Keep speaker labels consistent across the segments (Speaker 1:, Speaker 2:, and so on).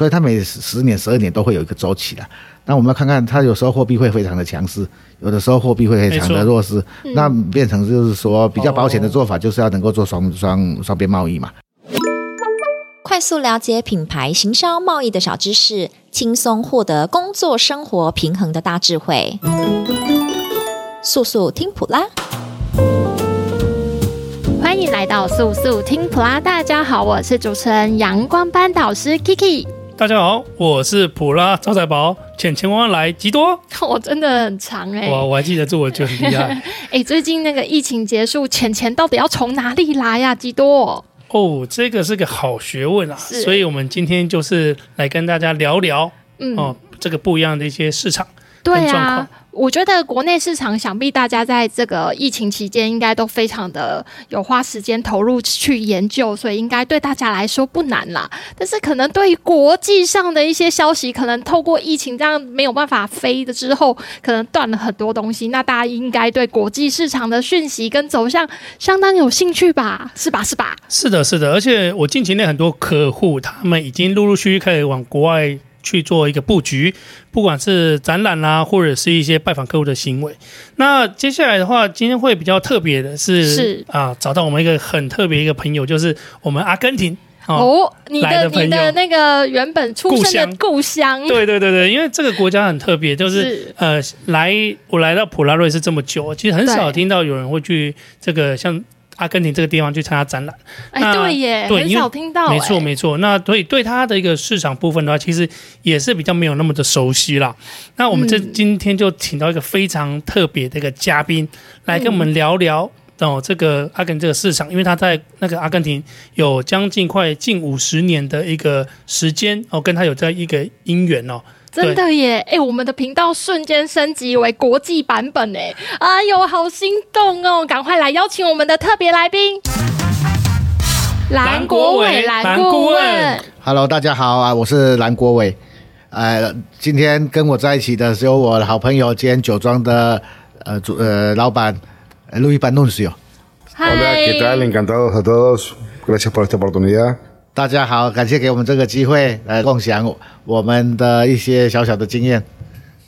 Speaker 1: 所以它每十年、十二年都会有一个周期的。那我们要看看，它有时候货币会非常的强势，有的时候货币会非常的弱势，那变成就是说比较保险的做法，就是要能够做双双双边贸易嘛。
Speaker 2: 快速了解品牌行销贸易的小知识，轻松获得工作生活平衡的大智慧。速速听普拉，
Speaker 3: 欢迎来到速速听普拉。大家好，我是主持人阳光班导师 Kiki。
Speaker 4: 大家好，我是普拉招财宝，钱钱万万来吉多。
Speaker 3: 我真的很长哎、欸，
Speaker 4: 我我还记得住我就很厉害。
Speaker 3: 哎、欸，最近那个疫情结束，钱钱到底要从哪里来呀？吉多。
Speaker 4: 哦，这个是个好学问啊，所以我们今天就是来跟大家聊聊，嗯，哦，这个不一样的一些市场。对啊。
Speaker 3: 我觉得国内市场，想必大家在这个疫情期间应该都非常的有花时间投入去研究，所以应该对大家来说不难啦。但是可能对于国际上的一些消息，可能透过疫情这样没有办法飞的之后，可能断了很多东西。那大家应该对国际市场的讯息跟走向相当有兴趣吧？是吧？是吧？
Speaker 4: 是的，是的。而且我近期内很多客户，他们已经陆陆续续开始往国外。去做一个布局，不管是展览啦、啊，或者是一些拜访客户的行为。那接下来的话，今天会比较特别的是，是。啊，找到我们一个很特别一个朋友，就是我们阿根廷哦，
Speaker 3: 哦，你的，的你的那个原本出生的故乡，
Speaker 4: 对对对对，因为这个国家很特别，就是，是。呃，来我来到普拉瑞士这么久，其实很少听到有人会去这个像。阿根廷这个地方去参加展览，
Speaker 3: 哎，对耶，对，很少听到，
Speaker 4: 没错没错。那所以对它的一个市场部分的话，其实也是比较没有那么的熟悉啦。那我们这今天就请到一个非常特别的一个嘉宾来跟我们聊聊哦，这个阿根廷这个市场，因为他在那个阿根廷有将近快近五十年的一个时间哦，跟他有这一个姻缘哦。
Speaker 3: 真的耶！哎、欸，我们的频道瞬间升级为国际版本哎！哎呦，好心动哦！赶快来邀请我们的特别来宾，蓝国伟蓝顾问。
Speaker 1: Hello，大家好啊，我是蓝国伟。呃，今天跟我在一起的是有我的好朋友兼酒庄的呃主呃老板路易班诺西欧。大家好，感谢给我们这个机会来共享我们的一些小小的经验。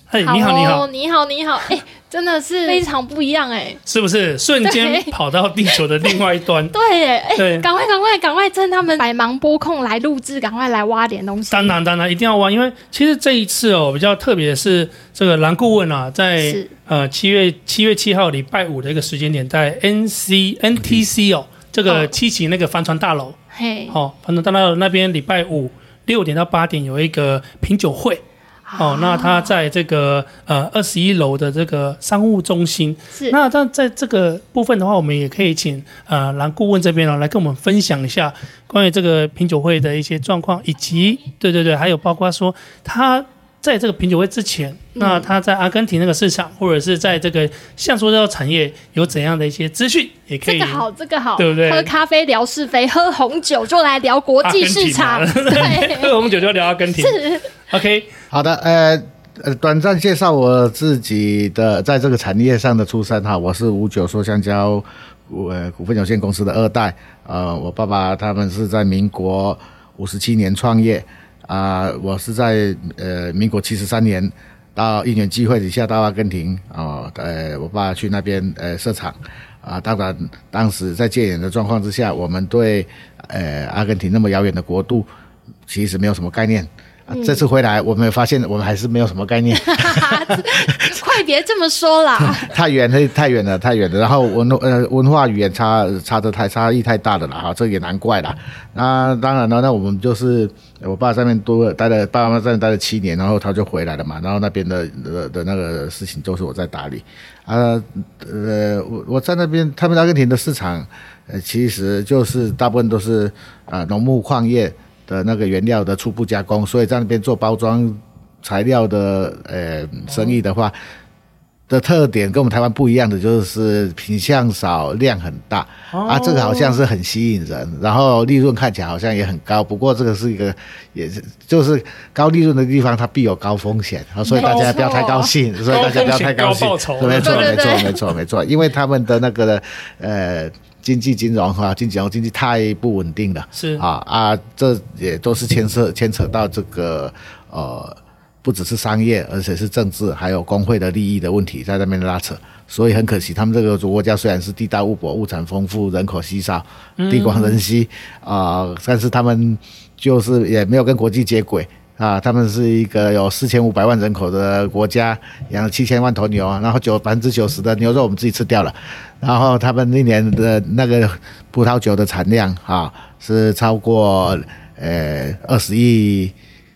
Speaker 4: 嘿，你好，你好，
Speaker 3: 你好，你好，哎，真的是非常不一样，哎，
Speaker 4: 是不是？瞬间跑到地球的另外一端。
Speaker 3: 对，哎，赶快，赶快，赶快趁他们百忙拨空来录制，赶快来挖点东西。
Speaker 4: 当然，当然，一定要挖，因为其实这一次哦，比较特别的是，这个蓝顾问啊，在呃七月七月七号礼拜五的一个时间点，在 N C N T C 哦，这个七期那个帆船大楼。嘿，好，反正到那那边礼拜五六点到八点有一个品酒会，哦，那他在这个呃二十一楼的这个商务中心，是，那但在这个部分的话，我们也可以请呃蓝顾问这边哦来跟我们分享一下关于这个品酒会的一些状况，以及对对对，还有包括说他。在这个品酒会之前，那他在阿根廷那个市场，或者是在这个橡塑料产业有怎样的一些资讯，也可以。
Speaker 3: 这个好，这个好，
Speaker 4: 对不对？
Speaker 3: 喝咖啡聊是非，喝红酒就来聊国际市场。对，
Speaker 4: 喝红酒就聊阿根廷。是，OK，
Speaker 1: 好的，呃呃，短暂介绍我自己的在这个产业上的出身哈，我是五九说橡胶呃股份有限公司的二代，呃，我爸爸他们是在民国五十七年创业。啊、我是在呃民国七十三年到一年机会底下到阿根廷啊，呃，我爸去那边呃设厂啊，当然当时在戒严的状况之下，我们对呃阿根廷那么遥远的国度其实没有什么概念。嗯、这次回来，我们发现我们还是没有什么概念。
Speaker 3: 快别这么说啦！
Speaker 1: 太远，了太远了，太远了。然后文呃文化语言差差的太差异太大了啦哈，这也难怪啦。那当然了，那我们就是我爸在那边多待了，爸爸妈妈在那待了七年，然后他就回来了嘛。然后那边的的的那个事情都是我在打理啊。呃，我我在那边，他们阿根廷的市场，呃，其实就是大部分都是啊农牧矿业。的那个原料的初步加工，所以在那边做包装材料的呃生意的话，的特点跟我们台湾不一样的就是品相少，量很大啊，这个好像是很吸引人，然后利润看起来好像也很高。不过这个是一个，也是就是高利润的地方，它必有高风险，所以大家不要太高兴，所以大家不要太高兴。没错，没错，没错，没错，因为他们的那个呃。经济金融哈，经济金融经济太不稳定了，
Speaker 4: 是。
Speaker 1: 啊啊，这也都是牵涉牵扯到这个呃，不只是商业，而且是政治，还有工会的利益的问题在那边拉扯，所以很可惜，他们这个国家虽然是地大物博、物产丰富、人口稀少、地广人稀啊、呃，但是他们就是也没有跟国际接轨。啊，他们是一个有四千五百万人口的国家，养了七千万头牛，然后九百分之九十的牛肉我们自己吃掉了，然后他们那年的那个葡萄酒的产量啊是超过呃二十亿。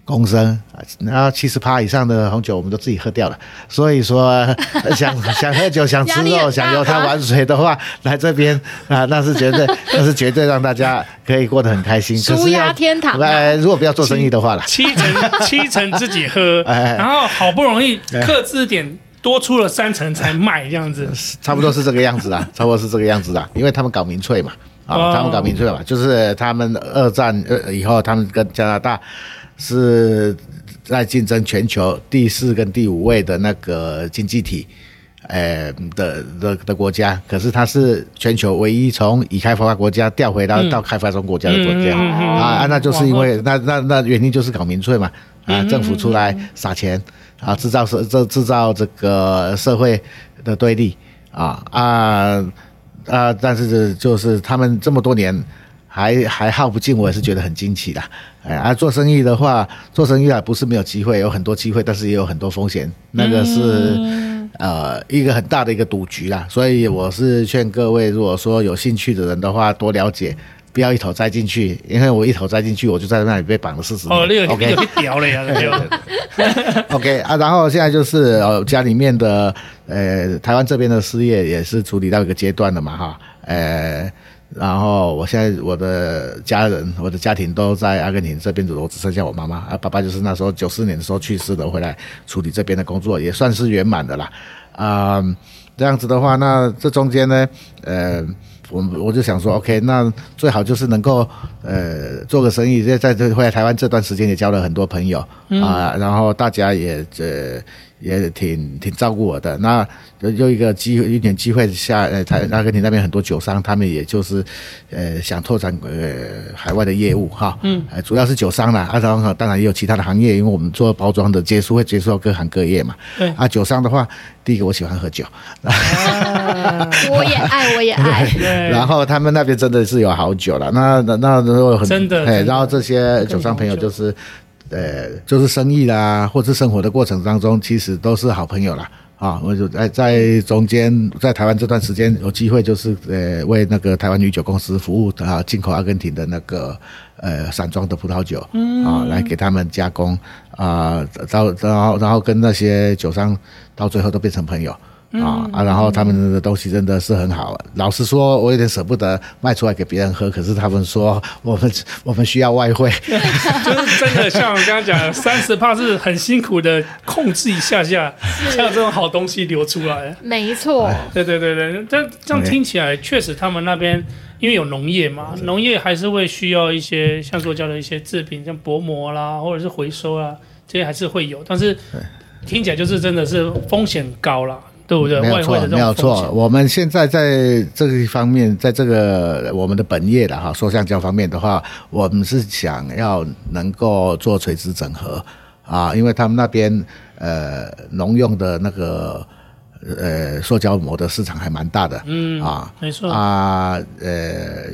Speaker 1: 公升啊，然后七十趴以上的红酒我们都自己喝掉了。所以说，想想喝酒、想吃肉、想游滩玩水的话，来这边啊，那是绝对，那是绝对让大家可以过得很开心。
Speaker 3: 舒压天堂。
Speaker 1: 来，如果不要做生意的话了，
Speaker 4: 七成七成自己喝，然后好不容易克制点多出了三成才卖，这样子，
Speaker 1: 差不多是这个样子啦，差不多是这个样子啦，因为他们搞民粹嘛，啊，他们搞民粹嘛，就是他们二战呃以后，他们跟加拿大。是在竞争全球第四跟第五位的那个经济体，呃的的的国家，可是它是全球唯一从已开发国家调回到到开发中国家的国家。啊，那就是因为那那那原因就是搞民粹嘛啊，政府出来撒钱啊，制造社这制造这个社会的对立啊啊啊，但是就是他们这么多年。还还耗不尽，我也是觉得很惊奇的。哎，啊，做生意的话，做生意啊，不是没有机会，有很多机会，但是也有很多风险。那个是呃一个很大的一个赌局啦。所以我是劝各位，如果说有兴趣的人的话，多了解，不要一头栽进去。因为我一头栽进去，我就在那里被绑了四十年。
Speaker 4: 哦，那个 OK，屌了呀，
Speaker 1: OK 啊，然后现在就是呃家里面的呃台湾这边的事业也是处理到一个阶段了嘛，哈，呃。然后我现在我的家人，我的家庭都在阿根廷这边，我只剩下我妈妈啊，爸爸就是那时候九四年的时候去世的，回来处理这边的工作，也算是圆满的啦。啊、呃，这样子的话，那这中间呢，呃，我我就想说，OK，那最好就是能够呃做个生意，在在这回来台湾这段时间也交了很多朋友啊、嗯呃，然后大家也呃。也挺挺照顾我的，那有一个机会，一点机会下，呃，他阿根廷那边很多酒商，他们也就是，呃，想拓展呃海外的业务哈，嗯，主要是酒商啦，啊，当然当然也有其他的行业，因为我们做包装的接触会接触到各行各业嘛，对，啊，酒商的话，第一个我喜欢喝酒，啊、
Speaker 3: 我也爱，我也爱，对，
Speaker 1: 然后他们那边真的是有好酒了，那那那如果很
Speaker 4: 真的，
Speaker 1: 哎，然后这些酒商朋友就是。呃，就是生意啦，或是生活的过程当中，其实都是好朋友啦。啊。我就在在中间，在台湾这段时间有机会，就是呃为那个台湾女酒公司服务啊，进口阿根廷的那个呃散装的葡萄酒啊，来给他们加工啊，然后然后然后跟那些酒商到最后都变成朋友。啊啊！然后他们的东西真的是很好。老实说，我有点舍不得卖出来给别人喝。可是他们说，我们 我们需要外汇，
Speaker 4: 就 是真的像我刚刚讲的，三十帕是很辛苦的控制一下下，才有这种好东西流出来。
Speaker 3: 没错，
Speaker 4: 对对对对，这这样听起来确实，他们那边因为有农业嘛，农业还是会需要一些像塑胶的一些制品，像薄膜啦，或者是回收啦，这些还是会有。但是听起来就是真的是风险高了。对不对？
Speaker 1: 没有错，没有错。我们现在在这一方面，在这个我们的本业的哈，说橡胶方面的话，我们是想要能够做垂直整合啊，因为他们那边呃农用的那个呃塑胶膜的市场还蛮大的，嗯啊，
Speaker 4: 没错
Speaker 1: 啊，呃。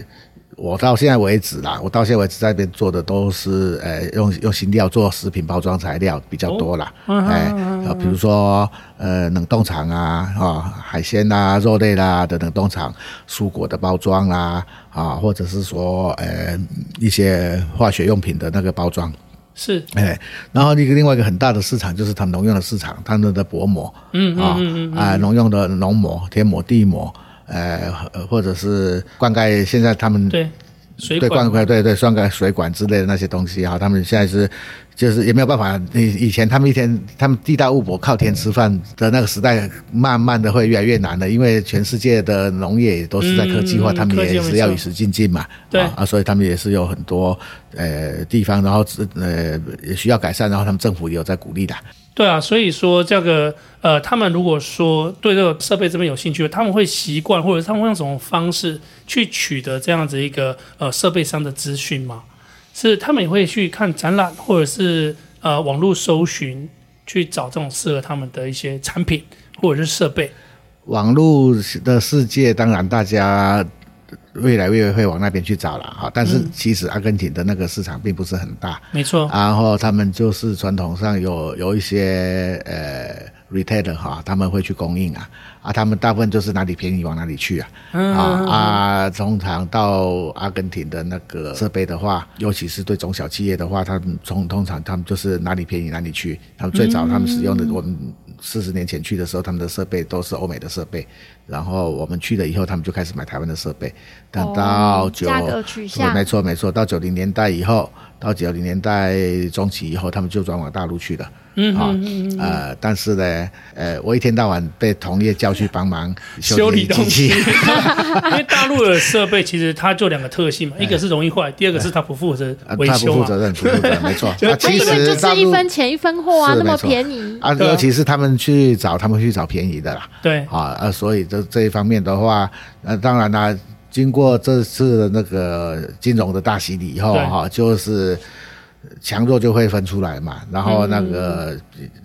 Speaker 1: 我到现在为止啦，我到现在为止在那边做的都是，呃，用用新料做食品包装材料比较多啦，哎、比如说，呃，冷冻厂啊，啊，海鲜啦、啊、肉类啦、啊、的冷冻厂，蔬果的包装啦，啊，或者是说，呃，一些化学用品的那个包装，
Speaker 4: 是，
Speaker 1: 哎，然后一个另外一个很大的市场就是他们农用的市场，他们的薄膜，嗯啊，嗯嗯啊，农用的农膜、天膜、地膜。呃，或者是灌溉，现在他们
Speaker 4: 对水
Speaker 1: 对灌溉，对对灌溉水管之类的那些东西哈，他们现在是就是也没有办法。以以前他们一天，他们地大物博，靠天吃饭的那个时代，慢慢的会越来越难的，因为全世界的农业也都是在科技化，嗯、他们也是要与时俱进嘛。对啊，所以他们也是有很多呃地方，然后呃也需要改善，然后他们政府也有在鼓励的。
Speaker 4: 对啊，所以说这个呃，他们如果说对这个设备这边有兴趣，他们会习惯，或者他们会用什么方式去取得这样子一个呃设备商的资讯吗？是他们也会去看展览，或者是呃网络搜寻，去找这种适合他们的一些产品或者是设备。
Speaker 1: 网络的世界，当然大家。越来越会往那边去找了哈，但是其实阿根廷的那个市场并不是很大，
Speaker 4: 嗯、没错。
Speaker 1: 然后他们就是传统上有有一些呃 retailer 哈，他们会去供应啊，啊，他们大部分就是哪里便宜往哪里去啊，嗯、啊啊，通常到阿根廷的那个设备的话，尤其是对中小企业的话，他们从通常他们就是哪里便宜哪里去，他们最早他们使用的我们。四十年前去的时候，他们的设备都是欧美的设备，然后我们去了以后，他们就开始买台湾的设备。等到九，没错没错，到九零年代以后，到九零年代中期以后，他们就转往大陆去了。嗯啊呃，但是呢，呃，我一天到晚被同业叫去帮忙修理机器，
Speaker 4: 因为大陆的设备其实它就两个特性嘛，一个是容易坏，第二个是它不负责维修
Speaker 1: 嘛。他不负责任，不负责任，没错。
Speaker 3: 啊，其实就是一分钱一分货啊，那么便宜。
Speaker 1: 啊，尤其是他们去找，他们去找便宜的啦。
Speaker 4: 对。
Speaker 1: 啊，呃，所以这这一方面的话，呃，当然啦，经过这次的那个金融的大洗礼以后，哈，就是。强弱就会分出来嘛，然后那个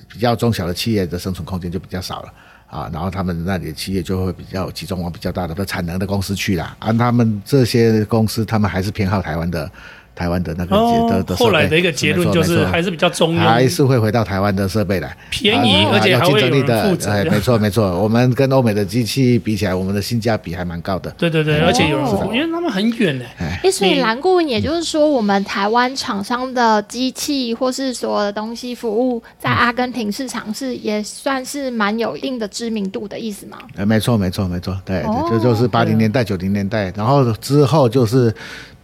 Speaker 1: 比较中小的企业的生存空间就比较少了啊，然后他们那里的企业就会比较集中往比较大的产能的公司去了，而他们这些公司，他们还是偏好台湾的。台湾的那个的的
Speaker 4: 后来的一个结论就是还是比较中庸，
Speaker 1: 还是会回到台湾的设备来，
Speaker 4: 便宜而且有竞争力的。
Speaker 1: 哎，没错没错，我们跟欧美的机器比起来，我们的性价比还蛮高的。
Speaker 4: 对对对，而且有人说，因为他们很远呢。
Speaker 3: 哎，所以蓝顾问也就是说，我们台湾厂商的机器或是所有的东西服务，在阿根廷市场是也算是蛮有一定的知名度的意思吗？
Speaker 1: 哎，没错没错没错，对，这就是八零年代九零年代，然后之后就是。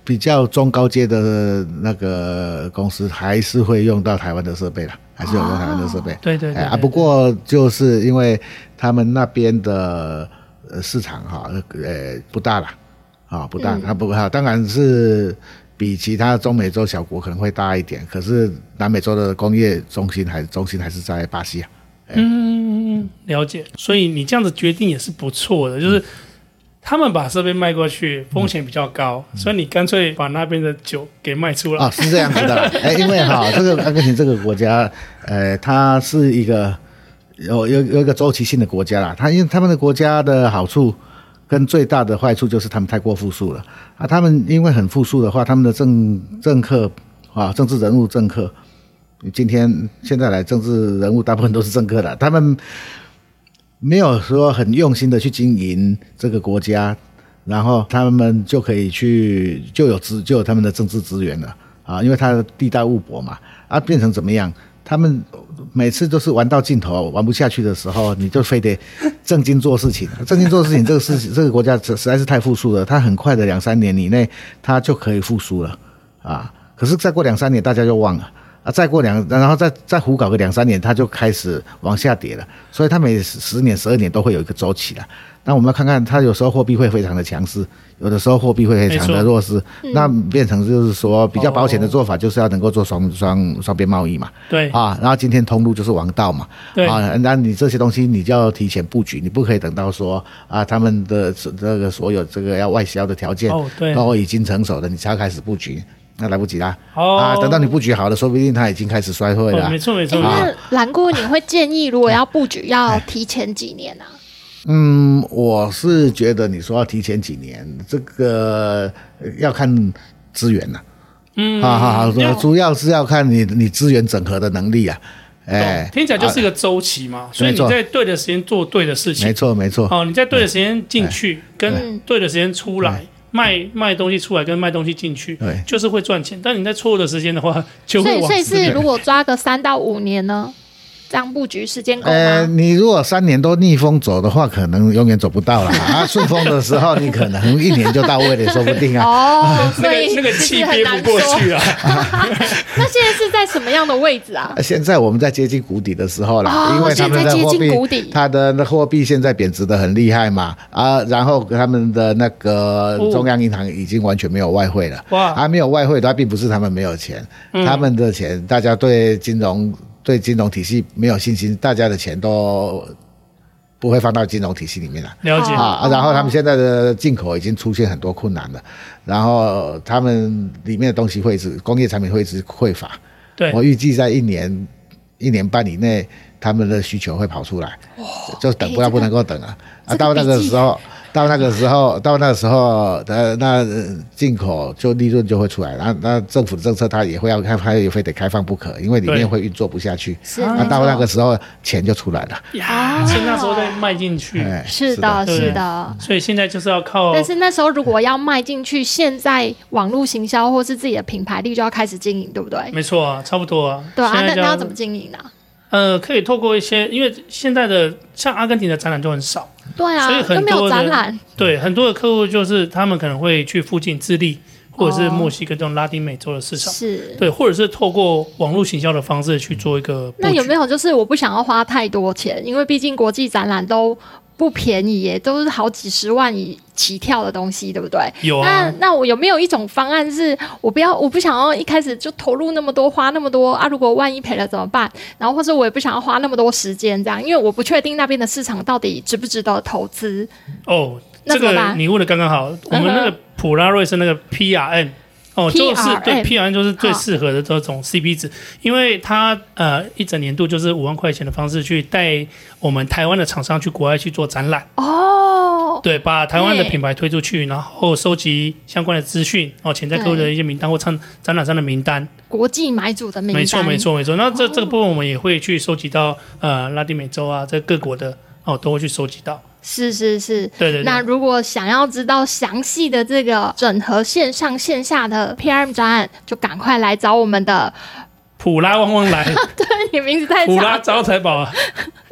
Speaker 1: 比较中高阶的那个公司还是会用到台湾的设备啦，还是有用台湾的设备。
Speaker 4: 对对对。啊，
Speaker 1: 不过就是因为他们那边的市场哈，呃，不大了，啊，不大。它不哈，当然是比其他中美洲小国可能会大一点，可是南美洲的工业中心还中心还是在巴西啊。
Speaker 4: 嗯，了解。所以你这样子决定也是不错的，就是。他们把设备卖过去，风险比较高，嗯、所以你干脆把那边的酒给卖出来。
Speaker 1: 啊、哦，是这样子的，哎，因为哈，这个阿根廷这个国家，呃，它是一个有有有一个周期性的国家啦。它因为他们的国家的好处跟最大的坏处就是他们太过富庶了啊。他们因为很富庶的话，他们的政政客啊，政治人物政客，今天现在来政治人物大部分都是政客的，他们。没有说很用心的去经营这个国家，然后他们就可以去就有资就有他们的政治资源了啊，因为他地大物博嘛啊，变成怎么样？他们每次都是玩到尽头，玩不下去的时候，你就非得正经做事情。正经做事情，这个事情这个国家实实在是太富庶了，它很快的两三年以内，它就可以复苏了啊。可是再过两三年，大家就忘了。啊，再过两，然后再再胡搞个两三年，它就开始往下跌了。所以它每十年、十二年都会有一个周期的。那我们要看看，它有时候货币会非常的强势，有的时候货币会非常的弱势。那变成就是说，比较保险的做法就是要能够做双双双边贸易嘛。
Speaker 4: 对
Speaker 1: 啊，然后今天通路就是王道嘛。对啊，那你这些东西你就要提前布局，你不可以等到说啊，他们的这个所有这个要外销的条件都已经成熟了，你才要开始布局。那来不及啦！哦、啊，等到你布局好了，说不定它已经开始衰退了。
Speaker 4: 没错没错。
Speaker 3: 那蓝姑，你会建议如果要布局，要提前几年呢、啊？
Speaker 1: 嗯，我是觉得你说要提前几年，这个要看资源呐。嗯，好好好，主要是要看你你资源整合的能力啊。哎，
Speaker 4: 听起来就是一个周期嘛，所以你在对的时间做对的事情。
Speaker 1: 没错没错。
Speaker 4: 哦，你在对的时间进去，跟对的时间出来。卖卖东西出来跟卖东西进去，对，就是会赚钱。但你在错误的时间的话，就会。
Speaker 3: 所以，所以是如果抓个三到五年呢，这样布局时间够吗？
Speaker 1: 呃，你如果三年都逆风走的话，可能永远走不到了 啊。顺风的时候，你可能一年就到位了，也说不定啊。
Speaker 3: 哦，所以
Speaker 4: 那个气憋不过去啊。
Speaker 3: 那现在是在什么样的位置啊？
Speaker 1: 现在我们在接近谷底的时候了，
Speaker 3: 哦、
Speaker 1: 因为他们的货
Speaker 3: 币，
Speaker 1: 它的货币现在贬值的很厉害嘛啊，然后他们的那个中央银行已经完全没有外汇了，哇，还没有外汇，它并不是他们没有钱，嗯、他们的钱，大家对金融。对金融体系没有信心，大家的钱都不会放到金融体系里面了。
Speaker 4: 了解
Speaker 1: 啊，然后他们现在的进口已经出现很多困难了，然后他们里面的东西会是工业产品会一直匮乏。
Speaker 4: 对，
Speaker 1: 我预计在一年一年半以内，他们的需求会跑出来，就等不要不能够等了啊，到那个时候。到那个时候，到那个时候，呃，那进口就利润就会出来，那那政府的政策它也会要开，它也非得开放不可，因为里面会运作不下去。是，那到那个时候钱就出来了。
Speaker 4: 呀，趁那时候再卖进去。
Speaker 3: 是的，是的。
Speaker 4: 所以现在就是要靠。
Speaker 3: 但是那时候如果要卖进去，现在网络行销或是自己的品牌力就要开始经营，对不对？
Speaker 4: 没错啊，差不多啊。
Speaker 3: 对啊，那那要怎么经营呢？
Speaker 4: 呃，可以透过一些，因为现在的像阿根廷的展览就很少，
Speaker 3: 对啊，
Speaker 4: 所以很
Speaker 3: 多的展览，
Speaker 4: 对很多的客户就是他们可能会去附近智利或者是墨西哥这种拉丁美洲的市场，
Speaker 3: 是
Speaker 4: 对，或者是透过网络行销的方式去做一个。
Speaker 3: 那有没有就是我不想要花太多钱，因为毕竟国际展览都。不便宜耶，都是好几十万以起跳的东西，对不对？
Speaker 4: 有啊。
Speaker 3: 那那我有没有一种方案是，我不要，我不想要一开始就投入那么多，花那么多啊？如果万一赔了怎么办？然后或者我也不想要花那么多时间，这样，因为我不确定那边的市场到底值不值得投资。
Speaker 4: 哦，这个你问的刚刚好，我们那个普拉瑞是那个 PRM。哦，就是对 P R N 就是最适合的这种 C P 值，因为它呃一整年度就是五万块钱的方式去带我们台湾的厂商去国外去做展览。
Speaker 3: 哦，
Speaker 4: 对，把台湾的品牌推出去，然后收集相关的资讯哦，潜在客户的一些名单或参展览上的名单，
Speaker 3: 国际买主的名单，
Speaker 4: 没错没错没错。那这这个部分我们也会去收集到呃拉丁美洲啊，在各国的哦都会去收集到。
Speaker 3: 是是是，
Speaker 4: 对对对。
Speaker 3: 那如果想要知道详细的这个整合线上线下的 PRM 专案，就赶快来找我们的
Speaker 4: 普拉旺旺来。
Speaker 3: 对，你名字太长。
Speaker 4: 普拉招财宝，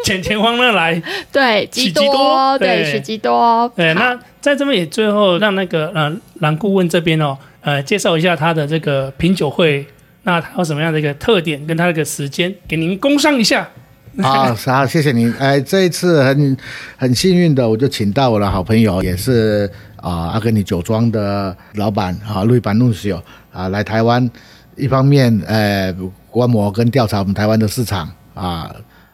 Speaker 4: 钱钱欢乐来。
Speaker 3: 对，吉多，对，许吉多。
Speaker 4: 对，那在这边也最后让那个呃蓝顾问这边哦，呃介绍一下他的这个品酒会，那他有什么样的一个特点，跟他的一个时间，给您工商一下。
Speaker 1: 啊，好，谢谢您。哎，这一次很很幸运的，我就请到我的好朋友，也是啊阿根廷酒庄的老板啊路易班努西奥啊来台湾，一方面呃观摩跟调查我们台湾的市场啊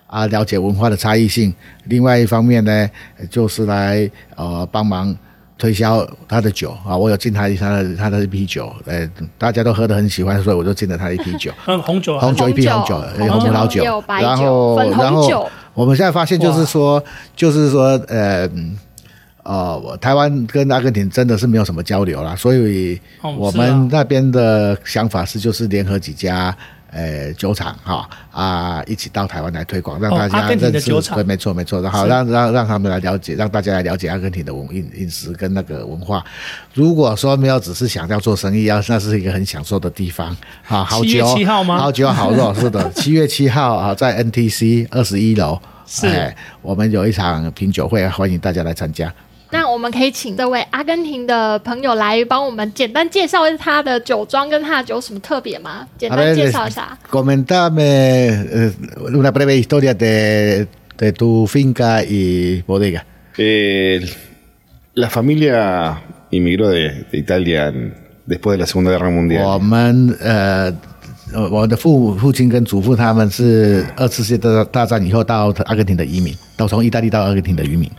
Speaker 1: 啊了解文化的差异性，另外一方面呢就是来呃帮忙。推销他的酒啊，我有进他他的他的一批酒，呃，大家都喝得很喜欢，所以我就进了他一批酒。
Speaker 4: 嗯，红酒，
Speaker 1: 红酒一批红酒，红葡萄酒，然后然后我们现在发现就是说，就是说，呃，呃，台湾跟阿根廷真的是没有什么交流啦，所以我们那边的想法是，就是联合几家。呃，酒厂哈啊，一起到台湾来推广，让大家认识。对，没错没错，然后让让让他们来了解，让大家来了解阿根廷的文饮饮食跟那个文化。如果说没有只是想要做生意，要那是一个很享受的地方。啊，好酒，
Speaker 4: 七号吗？
Speaker 1: 好酒好肉，是的，七月七号啊，在 NTC 二十一楼，
Speaker 4: 是，
Speaker 1: 我们有一场品酒会，欢迎大家来参加。
Speaker 3: 那我们可以请这位阿根廷的朋友来帮我们简单介绍一下他的酒庄跟他的酒有什么特别吗？简单介绍一下。
Speaker 1: Comentame una breve historia de de tu finca y bodega.
Speaker 5: Eh, la familia inmigró de, de Italia después de la Segunda Guerra Mundial.
Speaker 1: 我们呃，我的父父亲跟祖父他们是二次世界大大战以后到阿根廷的移民，都从意大利到阿根廷的移民。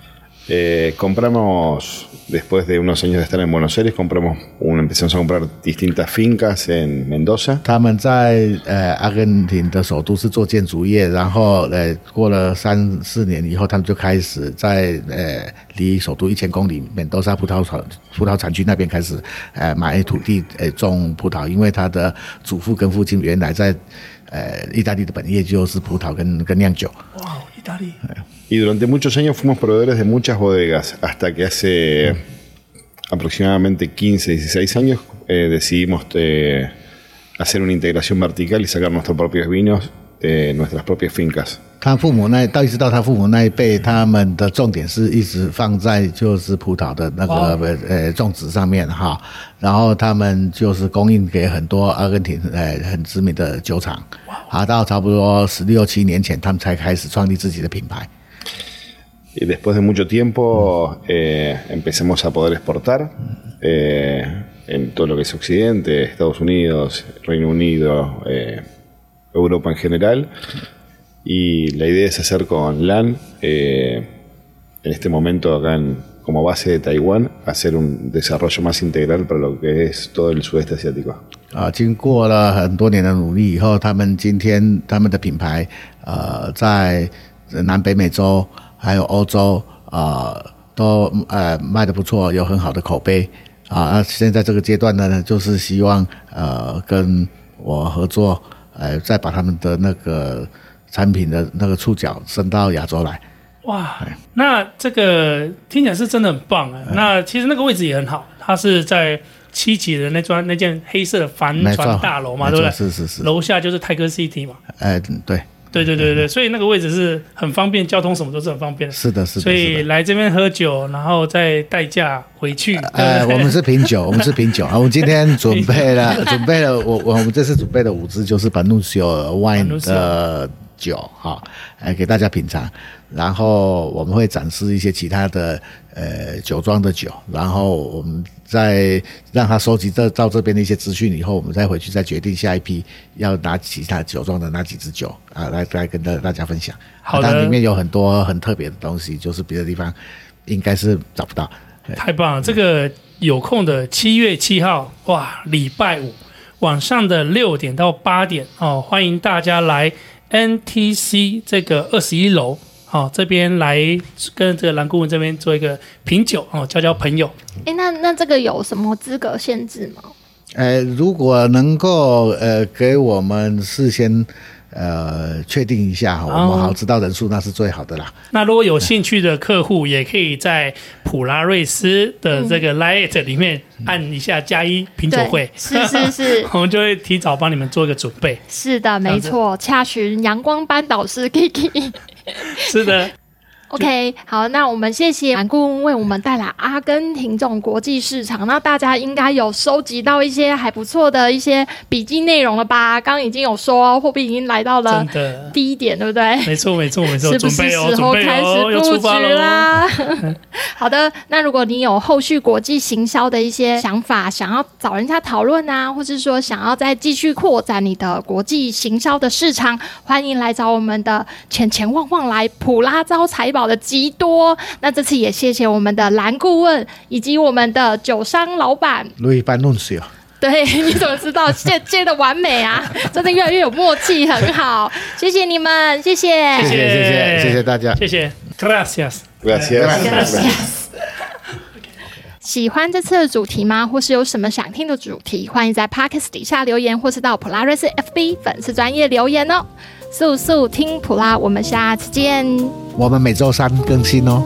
Speaker 5: Eh, compramos, después de unos años de estar en Buenos Aires, compramos una, empezamos a comprar distintas fincas en Mendoza.
Speaker 1: 他们在呃阿根廷的首都是做建筑业，然后呃过了三四年以后，他们就开始在呃离首都一千公里美多萨葡萄产葡萄产区那边开始呃买土地呃种葡萄，因为他的祖父跟父亲原来在呃意大利的本业就是葡萄跟跟酿酒。
Speaker 4: 哇，意大利。
Speaker 5: Y durante muchos años fuimos proveedores de muchas bodegas, hasta que hace aproximadamente 15, 16 años eh, decidimos eh, hacer una integración vertical y sacar nuestros propios vinos de nuestras propias fincas.
Speaker 1: 他父母那到一直到他父母那一辈，他们的重点是一直放在就是葡萄的那个呃种植上面哈，然后他们就是供应给很多阿根廷呃很知名的酒厂，啊，到差不多十六七年前，他们才开始创立自己的品牌。
Speaker 5: Y después de mucho tiempo eh, empezamos a poder exportar eh, en todo lo que es Occidente, Estados Unidos, Reino Unido, eh, Europa en general. Y la idea es hacer con LAN, eh, en este momento acá en, como base de Taiwán, hacer un desarrollo más integral para lo que es todo el sudeste asiático.
Speaker 1: 啊，经过了很多年的努力以后，他们今天他们的品牌，呃，在 南北美洲还有欧洲啊、呃，都呃卖的不错，有很好的口碑啊。那现在这个阶段呢，就是希望呃跟我合作，呃，再把他们的那个。产品的那个触角伸到亚洲来，
Speaker 4: 哇！那这个听起来是真的很棒啊。那其实那个位置也很好，它是在七级的那幢那间黑色的帆船大楼嘛，对不对？
Speaker 1: 是是是。
Speaker 4: 楼下就是 Tiger City 嘛。
Speaker 1: 哎，对。
Speaker 4: 对对对对，所以那个位置是很方便，交通什么都是很方便的。
Speaker 1: 是的，是的。
Speaker 4: 所以来这边喝酒，然后再代驾回去。
Speaker 1: 呃，我们是品酒，我们是品酒啊。我们今天准备了，准备了，我我我们这次准备了五支，就是 Panuncio Wine 的。酒哈，来给大家品尝，然后我们会展示一些其他的呃酒庄的酒，然后我们再让他收集这到这边的一些资讯以后，我们再回去再决定下一批要拿其他酒庄的哪几支酒啊，来来跟大大家分享。好的，里面有很多很特别的东西，就是别的地方应该是找不到。
Speaker 4: 太棒了，这个有空的七月七号哇，礼拜五晚上的六点到八点哦，欢迎大家来。NTC 这个二十一楼，好，这边来跟这个蓝顾问这边做一个品酒哦，交交朋友。
Speaker 3: 哎，那那这个有什么资格限制吗？
Speaker 1: 哎，如果能够呃给我们事先。呃，确定一下哈，我们好知道人数，那是最好的啦。哦、
Speaker 4: 那如果有兴趣的客户，也可以在普拉瑞斯的这个 Lite 里面按一下加一品酒会，
Speaker 3: 是是是，
Speaker 4: 我们就会提早帮你们做一个准备。
Speaker 3: 是的，没错，洽询阳光班导师 Kiki。
Speaker 4: 是的。
Speaker 3: OK，好，那我们谢谢韩顾问为我们带来阿根廷这种国际市场。那大家应该有收集到一些还不错的一些笔记内容了吧？刚刚已经有说货币已经来到了低点，对不对？
Speaker 4: 没错，没错，没错。
Speaker 3: 是 不是时候开始布局啦？好的，那如果你有后续国际行销的一些想法，想要找人家讨论啊，或是说想要再继续扩展你的国际行销的市场，欢迎来找我们的钱钱旺旺来普拉招财宝的极多，那这次也谢谢我们的蓝顾问以及我们的酒商老板
Speaker 1: 路易班诺西奥。
Speaker 3: 对，你怎么知道接接的完美啊？真的越来越有默契，很好，谢谢你们，谢谢，谢
Speaker 1: 谢，谢谢，谢谢大家，
Speaker 4: 谢谢
Speaker 5: ，Gracias，Gracias，Gracias。
Speaker 3: 喜欢这次的主题吗？或是有什么想听的主题？欢迎在 Podcast 底下留言，或是到普拉瑞斯 FB 粉丝专业留言哦。速速听普拉，我们下次见。
Speaker 1: 我们每周三更新哦。